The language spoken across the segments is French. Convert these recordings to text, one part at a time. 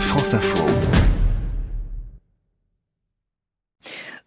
France Info.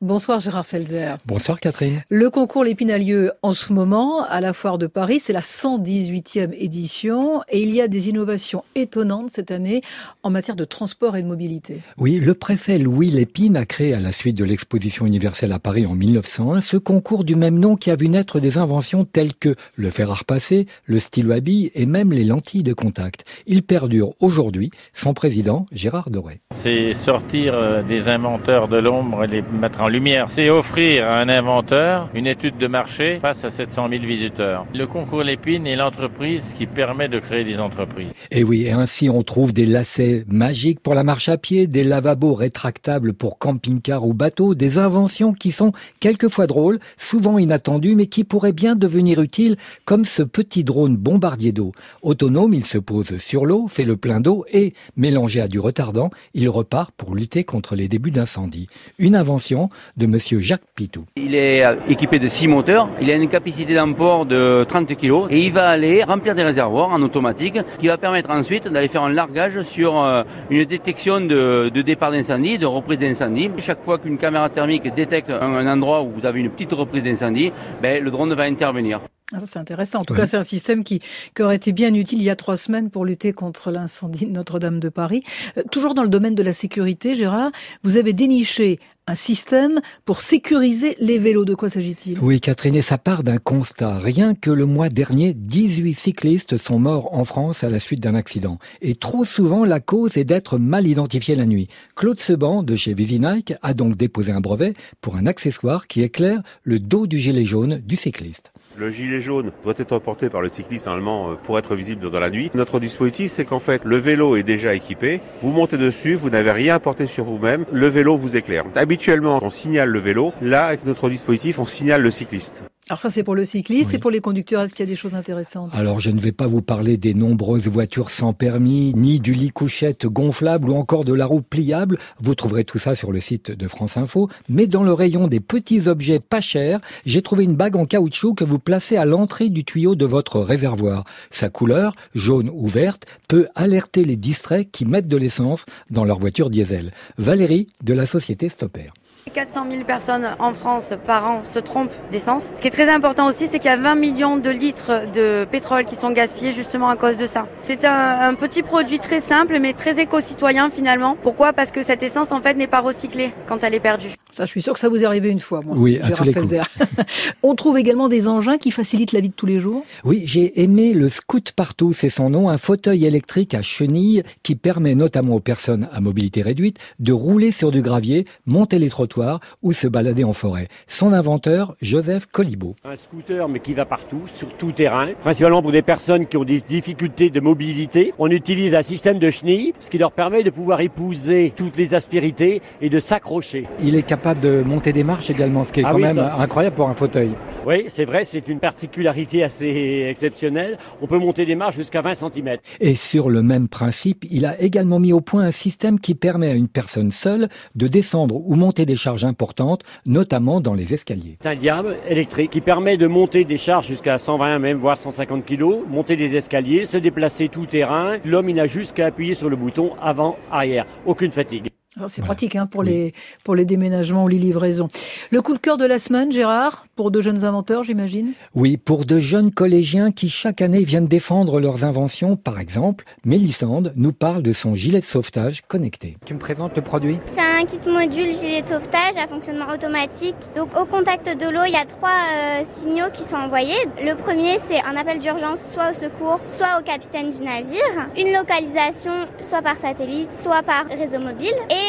Bonsoir Gérard Felzer. Bonsoir Catherine. Le concours Lépine a lieu en ce moment à la Foire de Paris. C'est la 118e édition et il y a des innovations étonnantes cette année en matière de transport et de mobilité. Oui, le préfet Louis Lépine a créé à la suite de l'exposition universelle à Paris en 1901 ce concours du même nom qui a vu naître des inventions telles que le fer à repasser, le stylo à billes et même les lentilles de contact. Il perdure aujourd'hui. Son président, Gérard Doré. C'est sortir euh, des inventeurs de l'ombre et les mettre en lumière, c'est offrir à un inventeur une étude de marché face à 700 000 visiteurs. Le concours Lépine est l'entreprise qui permet de créer des entreprises. Et oui, et ainsi on trouve des lacets magiques pour la marche à pied, des lavabos rétractables pour camping-car ou bateau, des inventions qui sont quelquefois drôles, souvent inattendues, mais qui pourraient bien devenir utiles, comme ce petit drone bombardier d'eau. Autonome, il se pose sur l'eau, fait le plein d'eau et, mélangé à du retardant, il repart pour lutter contre les débuts d'incendie. Une invention de monsieur Jacques Pitou. Il est euh, équipé de 6 moteurs, il a une capacité d'emport de 30 kg et il va aller remplir des réservoirs en automatique qui va permettre ensuite d'aller faire un largage sur euh, une détection de, départ d'incendie, de reprise d'incendie. Chaque fois qu'une caméra thermique détecte un, endroit où vous avez une petite reprise d'incendie, ben, le drone va intervenir. Ah, c'est intéressant. En tout cas, c'est un système qui, qui, aurait été bien utile il y a trois semaines pour lutter contre l'incendie de Notre-Dame de Paris. Euh, toujours dans le domaine de la sécurité, Gérard, vous avez déniché un système pour sécuriser les vélos. De quoi s'agit-il? Oui, Catherine, et ça part d'un constat. Rien que le mois dernier, 18 cyclistes sont morts en France à la suite d'un accident. Et trop souvent, la cause est d'être mal identifié la nuit. Claude Seban, de chez Visinike, a donc déposé un brevet pour un accessoire qui éclaire le dos du gilet jaune du cycliste. Le gilet jaune doit être porté par le cycliste normalement euh, pour être visible dans la nuit. Notre dispositif, c'est qu'en fait, le vélo est déjà équipé. Vous montez dessus, vous n'avez rien à porter sur vous-même. Le vélo vous éclaire. Habituellement, on signale le vélo. Là, avec notre dispositif, on signale le cycliste. Alors ça c'est pour le cycliste et pour les conducteurs, est-ce qu'il y a des choses intéressantes? Alors je ne vais pas vous parler des nombreuses voitures sans permis, ni du lit couchette gonflable ou encore de la roue pliable, vous trouverez tout ça sur le site de France Info, mais dans le rayon des petits objets pas chers, j'ai trouvé une bague en caoutchouc que vous placez à l'entrée du tuyau de votre réservoir. Sa couleur, jaune ou verte, peut alerter les distraits qui mettent de l'essence dans leur voiture diesel. Valérie de la société Stopper. 400 000 personnes en France par an se trompent d'essence. Ce qui est très important aussi, c'est qu'il y a 20 millions de litres de pétrole qui sont gaspillés justement à cause de ça. C'est un, petit produit très simple mais très éco-citoyen finalement. Pourquoi? Parce que cette essence en fait n'est pas recyclée quand elle est perdue. Ça, je suis sûr que ça vous est arrivé une fois, moi. Oui, à tous les coups. On trouve également des engins qui facilitent la vie de tous les jours. Oui, j'ai aimé le Scoot Partout, c'est son nom, un fauteuil électrique à chenilles qui permet notamment aux personnes à mobilité réduite de rouler sur du gravier, monter les trottoirs ou se balader en forêt. Son inventeur, Joseph Colibo. Un scooter, mais qui va partout, sur tout terrain, principalement pour des personnes qui ont des difficultés de mobilité. On utilise un système de chenilles, ce qui leur permet de pouvoir épouser toutes les aspérités et de s'accrocher. Il est capable de monter des marches également, ce qui est ah quand même incroyable pour un fauteuil. Oui, c'est vrai, c'est une particularité assez exceptionnelle. On peut monter des marches jusqu'à 20 cm. Et sur le même principe, il a également mis au point un système qui permet à une personne seule de descendre ou monter des charges importantes, notamment dans les escaliers. C'est un diable électrique qui permet de monter des charges jusqu'à 120, même voire 150 kg, monter des escaliers, se déplacer tout terrain. L'homme, il n'a juste qu'à appuyer sur le bouton avant, arrière. Aucune fatigue. Ah, c'est pratique hein, pour, les, pour les déménagements ou les livraisons. Le coup de cœur de la semaine, Gérard, pour de jeunes inventeurs, j'imagine? Oui, pour de jeunes collégiens qui chaque année viennent défendre leurs inventions. Par exemple, Mélissande nous parle de son gilet de sauvetage connecté. Tu me présentes le produit? C'est un kit module gilet de sauvetage à fonctionnement automatique. Donc au contact de l'eau, il y a trois euh, signaux qui sont envoyés. Le premier, c'est un appel d'urgence soit au secours, soit au capitaine du navire. Une localisation soit par satellite, soit par réseau mobile. Et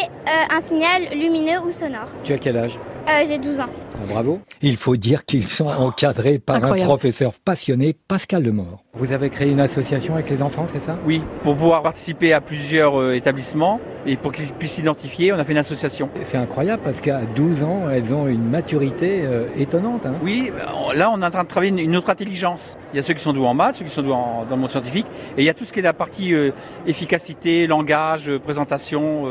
un signal lumineux ou sonore. Tu as quel âge? Euh, J'ai 12 ans. Bravo. Il faut dire qu'ils sont encadrés par un professeur passionné, Pascal Lemort. Vous avez créé une association avec les enfants, c'est ça? Oui, pour pouvoir participer à plusieurs euh, établissements et pour qu'ils puissent s'identifier, on a fait une association. C'est incroyable parce qu'à 12 ans, elles ont une maturité euh, étonnante. Hein. oui, là on est en train de travailler une, autre intelligence. Il y a ceux qui sont doués en maths, ceux qui sont doués dans le monde scientifique, et il y a tout ce qui est la partie euh, efficacité, langage, euh, présentation.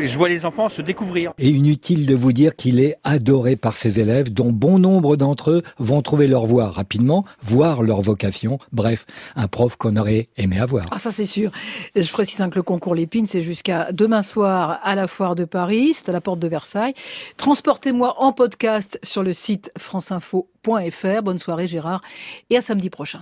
je vois les enfants se découvrir. Et inutile de vous dire qu'il est adoré par ses élèves, dont bon nombre d'entre eux vont trouver leur voie rapidement, voir leur vocation. Bref, un prof qu'on aurait aimé avoir. Ah ça c'est sûr. Je précise que le concours Lépine, c'est jusqu'à demain soir à la foire de Paris, c'est à la porte de Versailles. Transportez-moi en podcast sur le site franceinfo.fr. Bonne soirée Gérard et à samedi prochain.